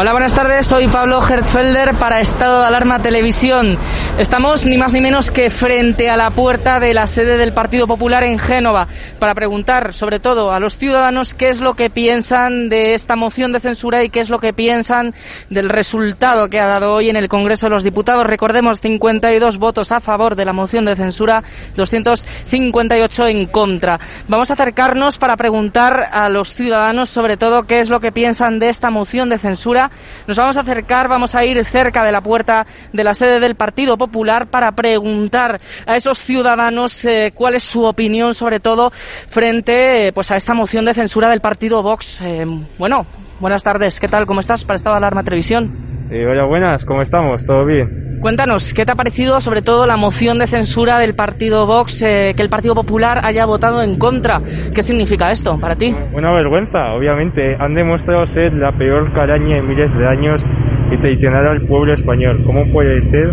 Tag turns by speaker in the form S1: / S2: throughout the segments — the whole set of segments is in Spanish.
S1: Hola, buenas tardes. Soy Pablo Hertfelder para Estado de Alarma Televisión. Estamos ni más ni menos que frente a la puerta de la sede del Partido Popular en Génova para preguntar, sobre todo, a los ciudadanos qué es lo que piensan de esta moción de censura y qué es lo que piensan del resultado que ha dado hoy en el Congreso de los Diputados. Recordemos, 52 votos a favor de la moción de censura, 258 en contra. Vamos a acercarnos para preguntar a los ciudadanos, sobre todo, qué es lo que piensan de esta moción de censura nos vamos a acercar, vamos a ir cerca de la puerta de la sede del Partido Popular para preguntar a esos ciudadanos eh, cuál es su opinión, sobre todo frente eh, pues a esta moción de censura del Partido Vox. Eh, bueno, buenas tardes, ¿qué tal? ¿Cómo estás para Estado de Alarma Televisión?
S2: hola, buenas, ¿cómo estamos? ¿Todo bien?
S1: Cuéntanos, ¿qué te ha parecido sobre todo la moción de censura del partido Vox, que el Partido Popular haya votado en contra? ¿Qué significa esto para ti?
S2: Una vergüenza, obviamente. Han demostrado ser la peor caraña en miles de años y traicionar al pueblo español. ¿Cómo puede ser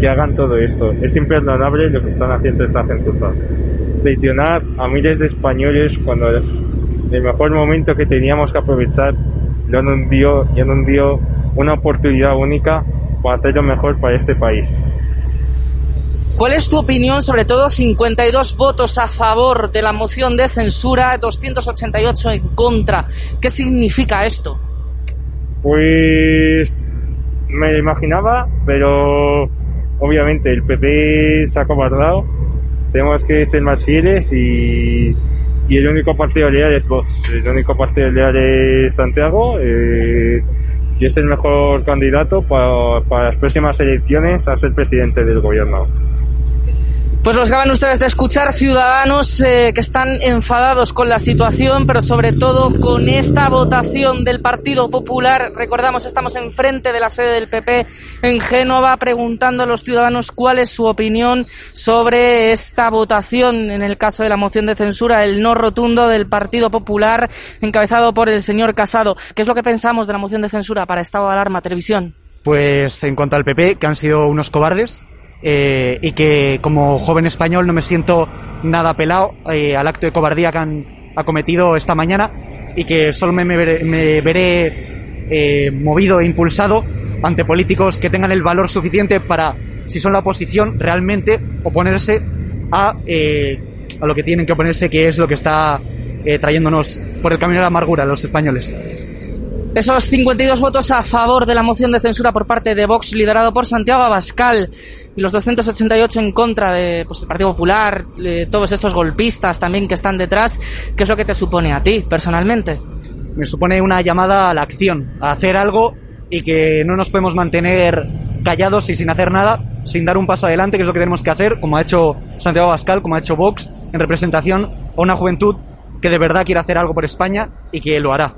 S2: que hagan todo esto? Es imperdonable lo que están haciendo esta gentuza. Traicionar a miles de españoles cuando el mejor momento que teníamos que aprovechar lo han hundido y han hundido una oportunidad única para hacerlo mejor para este país.
S1: ¿Cuál es tu opinión, sobre todo 52 votos a favor de la moción de censura, 288 en contra? ¿Qué significa esto?
S2: Pues me lo imaginaba, pero obviamente el PP se ha cobardado. Tenemos que ser más fieles y, y el único partido leal es Vox. El único partido leal es Santiago. Eh, y es el mejor candidato para, para las próximas elecciones a ser presidente del gobierno.
S1: Pues los acaban ustedes de escuchar ciudadanos eh, que están enfadados con la situación, pero sobre todo con esta votación del Partido Popular. Recordamos, estamos enfrente de la sede del PP en Génova preguntando a los ciudadanos cuál es su opinión sobre esta votación en el caso de la moción de censura, el no rotundo del Partido Popular encabezado por el señor Casado. ¿Qué es lo que pensamos de la moción de censura para Estado de Alarma Televisión?
S3: Pues en cuanto al PP, que han sido unos cobardes, eh, y que como joven español no me siento nada apelado eh, al acto de cobardía que han acometido esta mañana y que solo me, veré, eh, movido e impulsado ante políticos que tengan el valor suficiente para, si son la oposición, realmente oponerse a, a lo que tienen que oponerse, que es lo que está trayéndonos por el camino de la amargura los españoles.
S1: Esos 52 votos a favor de la moción de censura por parte de Vox, liderado por Santiago Abascal, y los 288 en contra de pues, Partido Popular, todos estos golpistas también que están detrás, ¿qué es lo que te supone a ti, personalmente?
S3: Me supone una llamada a la acción, a hacer algo y que no nos podemos mantener callados y sin hacer nada, sin dar un paso adelante, que es lo que tenemos que hacer, como ha hecho Santiago Abascal, como ha hecho Vox, en representación a una juventud que de verdad quiere hacer algo por España y que lo hará.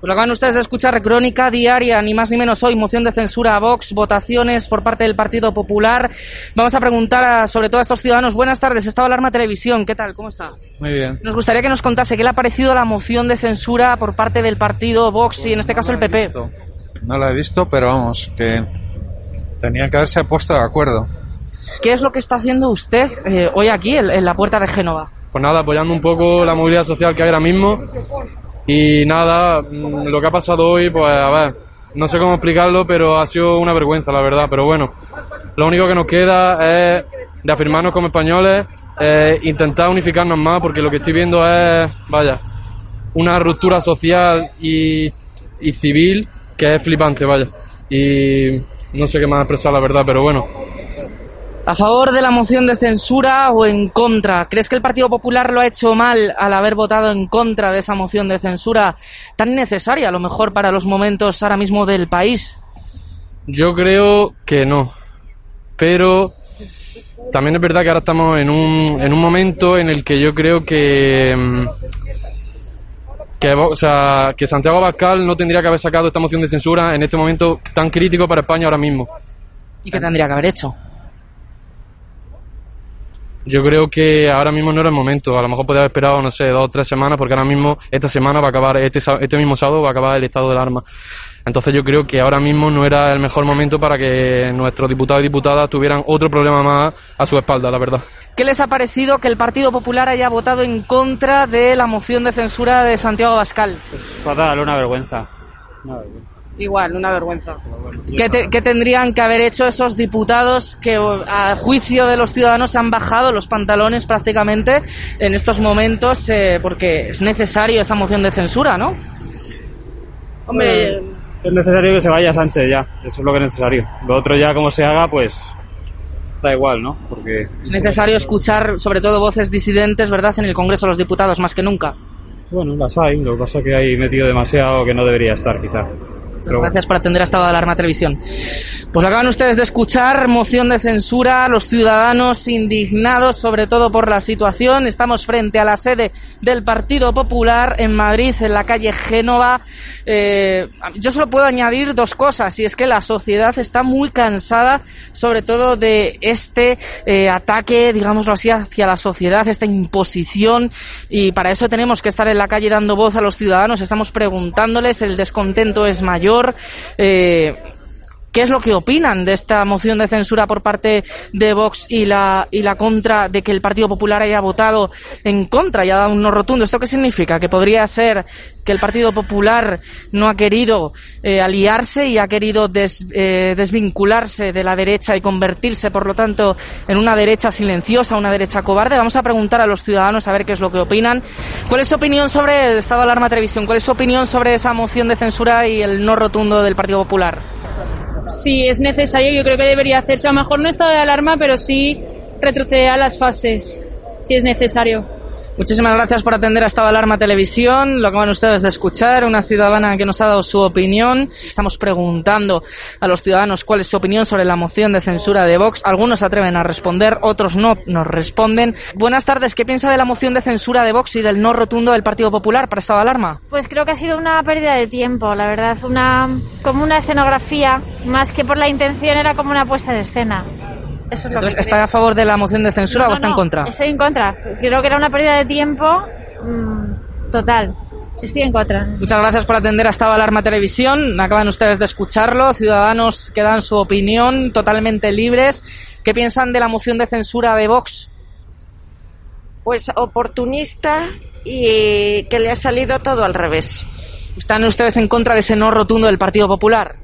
S1: Pues lo acaban ustedes de escuchar, crónica diaria, ni más ni menos hoy, moción de censura a Vox, votaciones por parte del Partido Popular. Vamos a preguntar a, sobre todo a estos ciudadanos. Buenas tardes, Estado Alarma Televisión, ¿qué tal? ¿Cómo está?
S4: Muy bien.
S1: Nos gustaría que nos contase qué le ha parecido la moción de censura por parte del partido Vox y en este caso el PP.
S4: No la he visto, pero vamos, que tenía que haberse puesto de acuerdo.
S1: ¿Qué es lo que está haciendo usted eh, hoy aquí en, en la puerta de Génova?
S5: Pues nada, apoyando un poco la movilidad social que hay ahora mismo. Y nada, mm, lo que ha pasado hoy, pues a ver, no sé cómo explicarlo, pero ha sido una vergüenza, la verdad. Pero bueno, lo único que nos queda es de afirmarnos como españoles, eh, intentar unificarnos más, porque lo que estoy viendo es, vaya, una ruptura social y, y civil que es flipante, vaya. Y no sé qué más expresar, la verdad, pero bueno.
S1: ¿A favor de la moción de censura o en contra? ¿Crees que el Partido Popular lo ha hecho mal al haber votado en contra de esa moción de censura tan necesaria, a lo mejor, para los momentos ahora mismo del país?
S5: Yo creo que no. Pero también es verdad que ahora estamos en un, en un momento en el que yo creo que. mm, Que, o sea, que Santiago Abascal no tendría que haber sacado esta moción de censura en este momento tan crítico para España ahora mismo.
S1: ¿Y qué tendría que haber hecho?
S5: Yo creo que ahora mismo no era el momento. A lo mejor podría haber esperado, no sé, dos o tres semanas, porque ahora mismo, esta semana va a acabar, este, este mismo sábado va a acabar el estado del arma. Entonces yo creo que ahora mismo no era el mejor momento para que nuestros diputados y diputadas tuvieran otro problema más a su espalda, la verdad.
S1: ¿Qué les ha parecido que el Partido Popular haya votado en contra de la moción de censura de Santiago Abascal?
S2: Fatal, una vergüenza. Una vergüenza.
S1: Igual, una vergüenza. ¿Qué, te- qué tendrían que haber hecho esos diputados que, a juicio de los ciudadanos, han bajado los pantalones prácticamente en estos momentos? eh, porque es necesario esa moción de censura, ¿no?
S6: Hombre, es necesario que se vaya Sánchez ya, eso es lo que es necesario. Lo otro ya como se haga, pues da igual, ¿no? Porque
S1: Es necesario escuchar, sobre todo, voces disidentes, ¿verdad?, en el Congreso de los Diputados, más que nunca.
S6: bueno, las hay, lo que pasa es que hay metido demasiado que no debería estar quizá. Bueno.
S1: Gracias por atender a Estado de Alarma Televisión. Pues acaban ustedes de escuchar moción de censura, los ciudadanos indignados sobre todo por la situación. Estamos frente a la sede del Partido Popular en Madrid, en la calle Génova. Eh, yo solo puedo añadir dos cosas, y es que la sociedad está muy cansada, sobre todo de este eh, ataque, digámoslo así, hacia la sociedad, esta imposición, y para eso tenemos que estar en la calle dando voz a los ciudadanos, estamos preguntándoles, el descontento es mayor. Eh, ¿Qué es lo que opinan de esta moción de censura por parte de Vox y la, y la contra de que el Partido Popular haya votado en contra y ha dado un no rotundo? ¿Esto qué significa? ¿Que podría ser que el Partido Popular no ha querido eh, aliarse y ha querido eh, desvincularse de la derecha y convertirse, por lo tanto, en una derecha silenciosa, una derecha cobarde? Vamos a preguntar a los ciudadanos a ver qué es lo que opinan. ¿Cuál es su opinión sobre el Estado de Alarma Televisión? ¿Cuál es su opinión sobre esa moción de censura y el no rotundo del Partido Popular?
S7: Si es necesario, yo creo que debería hacerse. A lo mejor no estado de alarma, pero sí retroceder a las fases, si es necesario.
S1: Muchísimas gracias por atender a Estado de Alarma Televisión. Lo acaban ustedes de escuchar, una ciudadana que nos ha dado su opinión. Estamos preguntando a los ciudadanos cuál es su opinión sobre la moción de censura de Vox. Algunos atreven a responder, otros no nos responden. Buenas tardes, ¿qué piensa de la moción de censura de Vox y del no rotundo del Partido Popular para Estado de Alarma?
S8: Pues creo que ha sido una pérdida de tiempo, la verdad, una como una escenografía, más que por la intención era como una puesta de escena. Eso es lo
S1: Entonces,
S8: que
S1: ¿está
S8: creo.
S1: a favor de la moción de censura
S8: No,
S1: o
S8: no,
S1: está en contra?
S8: Estoy en contra. Creo que era una pérdida de tiempo mm, total. Estoy en contra.
S1: Muchas gracias por atender a Estado Alarma Televisión. Acaban ustedes de escucharlo. Ciudadanos que dan su opinión totalmente libres. ¿Qué piensan de la moción de censura de Vox?
S9: Pues oportunista y que le ha salido todo al revés.
S1: ¿Están ustedes en contra de ese no rotundo del Partido Popular?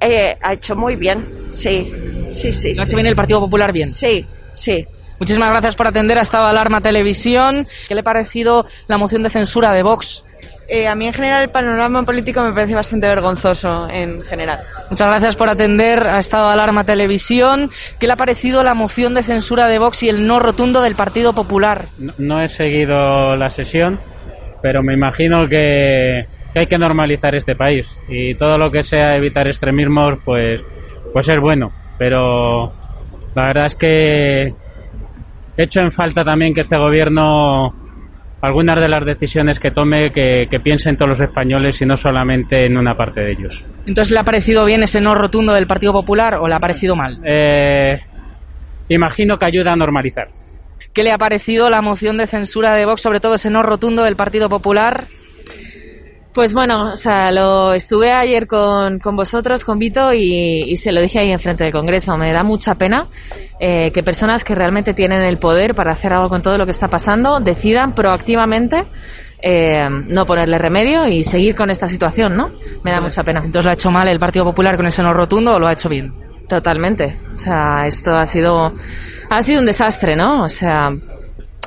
S9: Eh, ha hecho muy bien, sí, sí, sí.
S1: ¿Lo ha hecho
S9: sí.
S1: bien el Partido Popular bien?
S9: Sí, sí.
S1: Muchísimas gracias por atender a Estado de Alarma Televisión. ¿Qué le ha parecido la moción de censura de Vox?
S10: Eh, a mí en general el panorama político me parece bastante vergonzoso en general.
S1: Muchas gracias por atender a Estado de Alarma Televisión. ¿Qué le ha parecido la moción de censura de Vox y el no rotundo del Partido Popular?
S11: No, no he seguido la sesión, pero me imagino que, que hay que normalizar este país y todo lo que sea evitar extremismos, pues, pues es bueno. Pero la verdad es que hecho en falta también que este gobierno algunas de las decisiones que tome que, que piense en todos los españoles y no solamente en una parte de ellos.
S1: Entonces, ¿le ha parecido bien ese no rotundo del Partido Popular o le ha parecido mal?
S11: Eh, imagino que ayuda a normalizar.
S1: ¿Qué le ha parecido la moción de censura de Vox, sobre todo ese no rotundo del Partido Popular?
S10: Pues bueno, o sea, lo estuve ayer con, con vosotros, con Vito, y, y se lo dije ahí enfrente del Congreso. Me da mucha pena eh, que personas que realmente tienen el poder para hacer algo con todo lo que está pasando decidan proactivamente eh, no ponerle remedio y seguir con esta situación, ¿no? Me da mucha pena.
S1: Entonces, ¿lo ha hecho mal el Partido Popular con ese no rotundo o lo ha hecho bien?
S10: Totalmente. O sea, esto ha sido, ha sido un desastre, ¿no? O sea,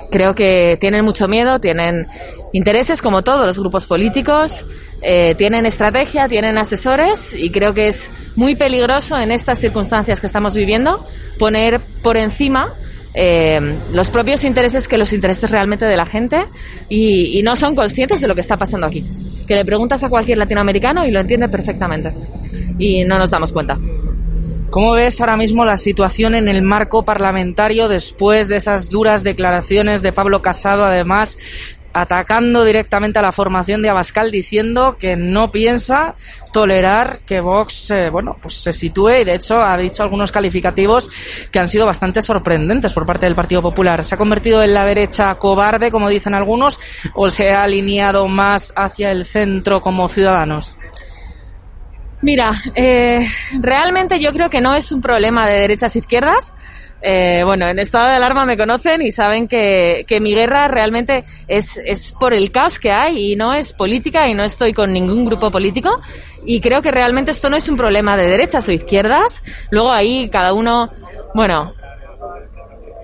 S10: creo que tienen mucho miedo, tienen intereses como todos los grupos políticos, eh, tienen estrategia, tienen asesores y creo que es muy peligroso en estas circunstancias que estamos viviendo poner por encima eh, los propios intereses que los intereses realmente de la gente y, y no son conscientes de lo que está pasando aquí. Que le preguntas a cualquier latinoamericano y lo entiende perfectamente y no nos damos cuenta.
S1: ¿Cómo ves ahora mismo la situación en el marco parlamentario después de esas duras declaraciones de Pablo Casado, además atacando directamente a la formación de Abascal diciendo que no piensa tolerar que Vox eh, bueno pues se sitúe y de hecho ha dicho algunos calificativos que han sido bastante sorprendentes por parte del Partido Popular. ¿Se ha convertido en la derecha cobarde, como dicen algunos, o se ha alineado más hacia el centro como ciudadanos?
S10: Mira, eh, realmente yo creo que no es un problema de derechas e izquierdas. Eh, bueno, en estado de alarma me conocen y saben que, que mi guerra realmente es, es por el caos que hay y no es política y no estoy con ningún grupo político. Y creo que realmente esto no es un problema de derechas o izquierdas. Luego ahí cada uno, bueno,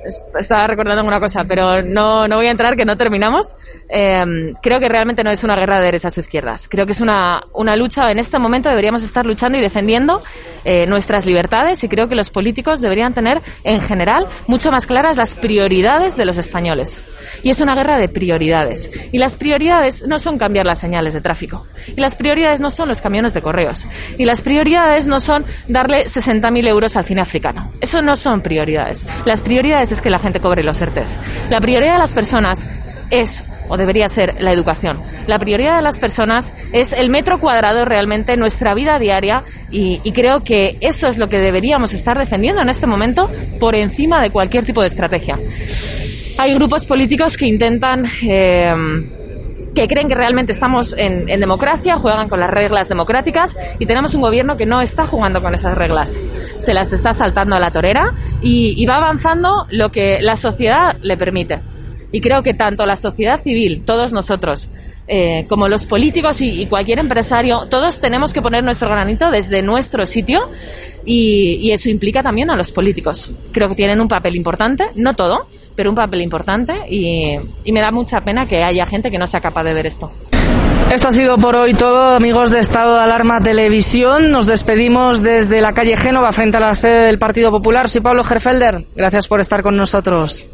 S10: estaba recordando una cosa, pero no, no voy a entrar, que no terminamos. Eh, creo que realmente no es una guerra de derechas o izquierdas. Creo que es una, una lucha, en este momento deberíamos estar luchando y defendiendo eh, nuestras libertades y creo que los políticos deberían tener, en general, mucho más claras las prioridades de los españoles. Y es una guerra de prioridades. Y las prioridades no son cambiar las señales de tráfico. Y las prioridades no son los camiones de correos. Y las prioridades no son darle 60.000 euros al cine africano. Eso no son prioridades. Las prioridades es que la gente cobre los ERTES. La prioridad de las personas es o debería ser la educación. La prioridad de las personas es el metro cuadrado realmente nuestra vida diaria y, creo que eso es lo que deberíamos estar defendiendo en este momento por encima de cualquier tipo de estrategia. Hay grupos políticos que intentan eh, que creen que realmente estamos en, democracia, juegan con las reglas democráticas y tenemos un gobierno que no está jugando con esas reglas. Se las está saltando a la torera y va avanzando lo que la sociedad le permite. Y creo que tanto la sociedad civil, todos nosotros, eh, como los políticos y, cualquier empresario, todos tenemos que poner nuestro granito desde nuestro sitio y, y eso implica también a los políticos. Creo que tienen un papel importante, no todo, pero un papel importante y, y, me da mucha pena que haya gente que no sea capaz de ver esto.
S1: Esto ha sido por hoy todo, amigos de Estado de Alarma Televisión. Nos despedimos desde la calle Génova frente a la sede del Partido Popular. Soy Pablo Gerfelder. Gracias por estar con nosotros.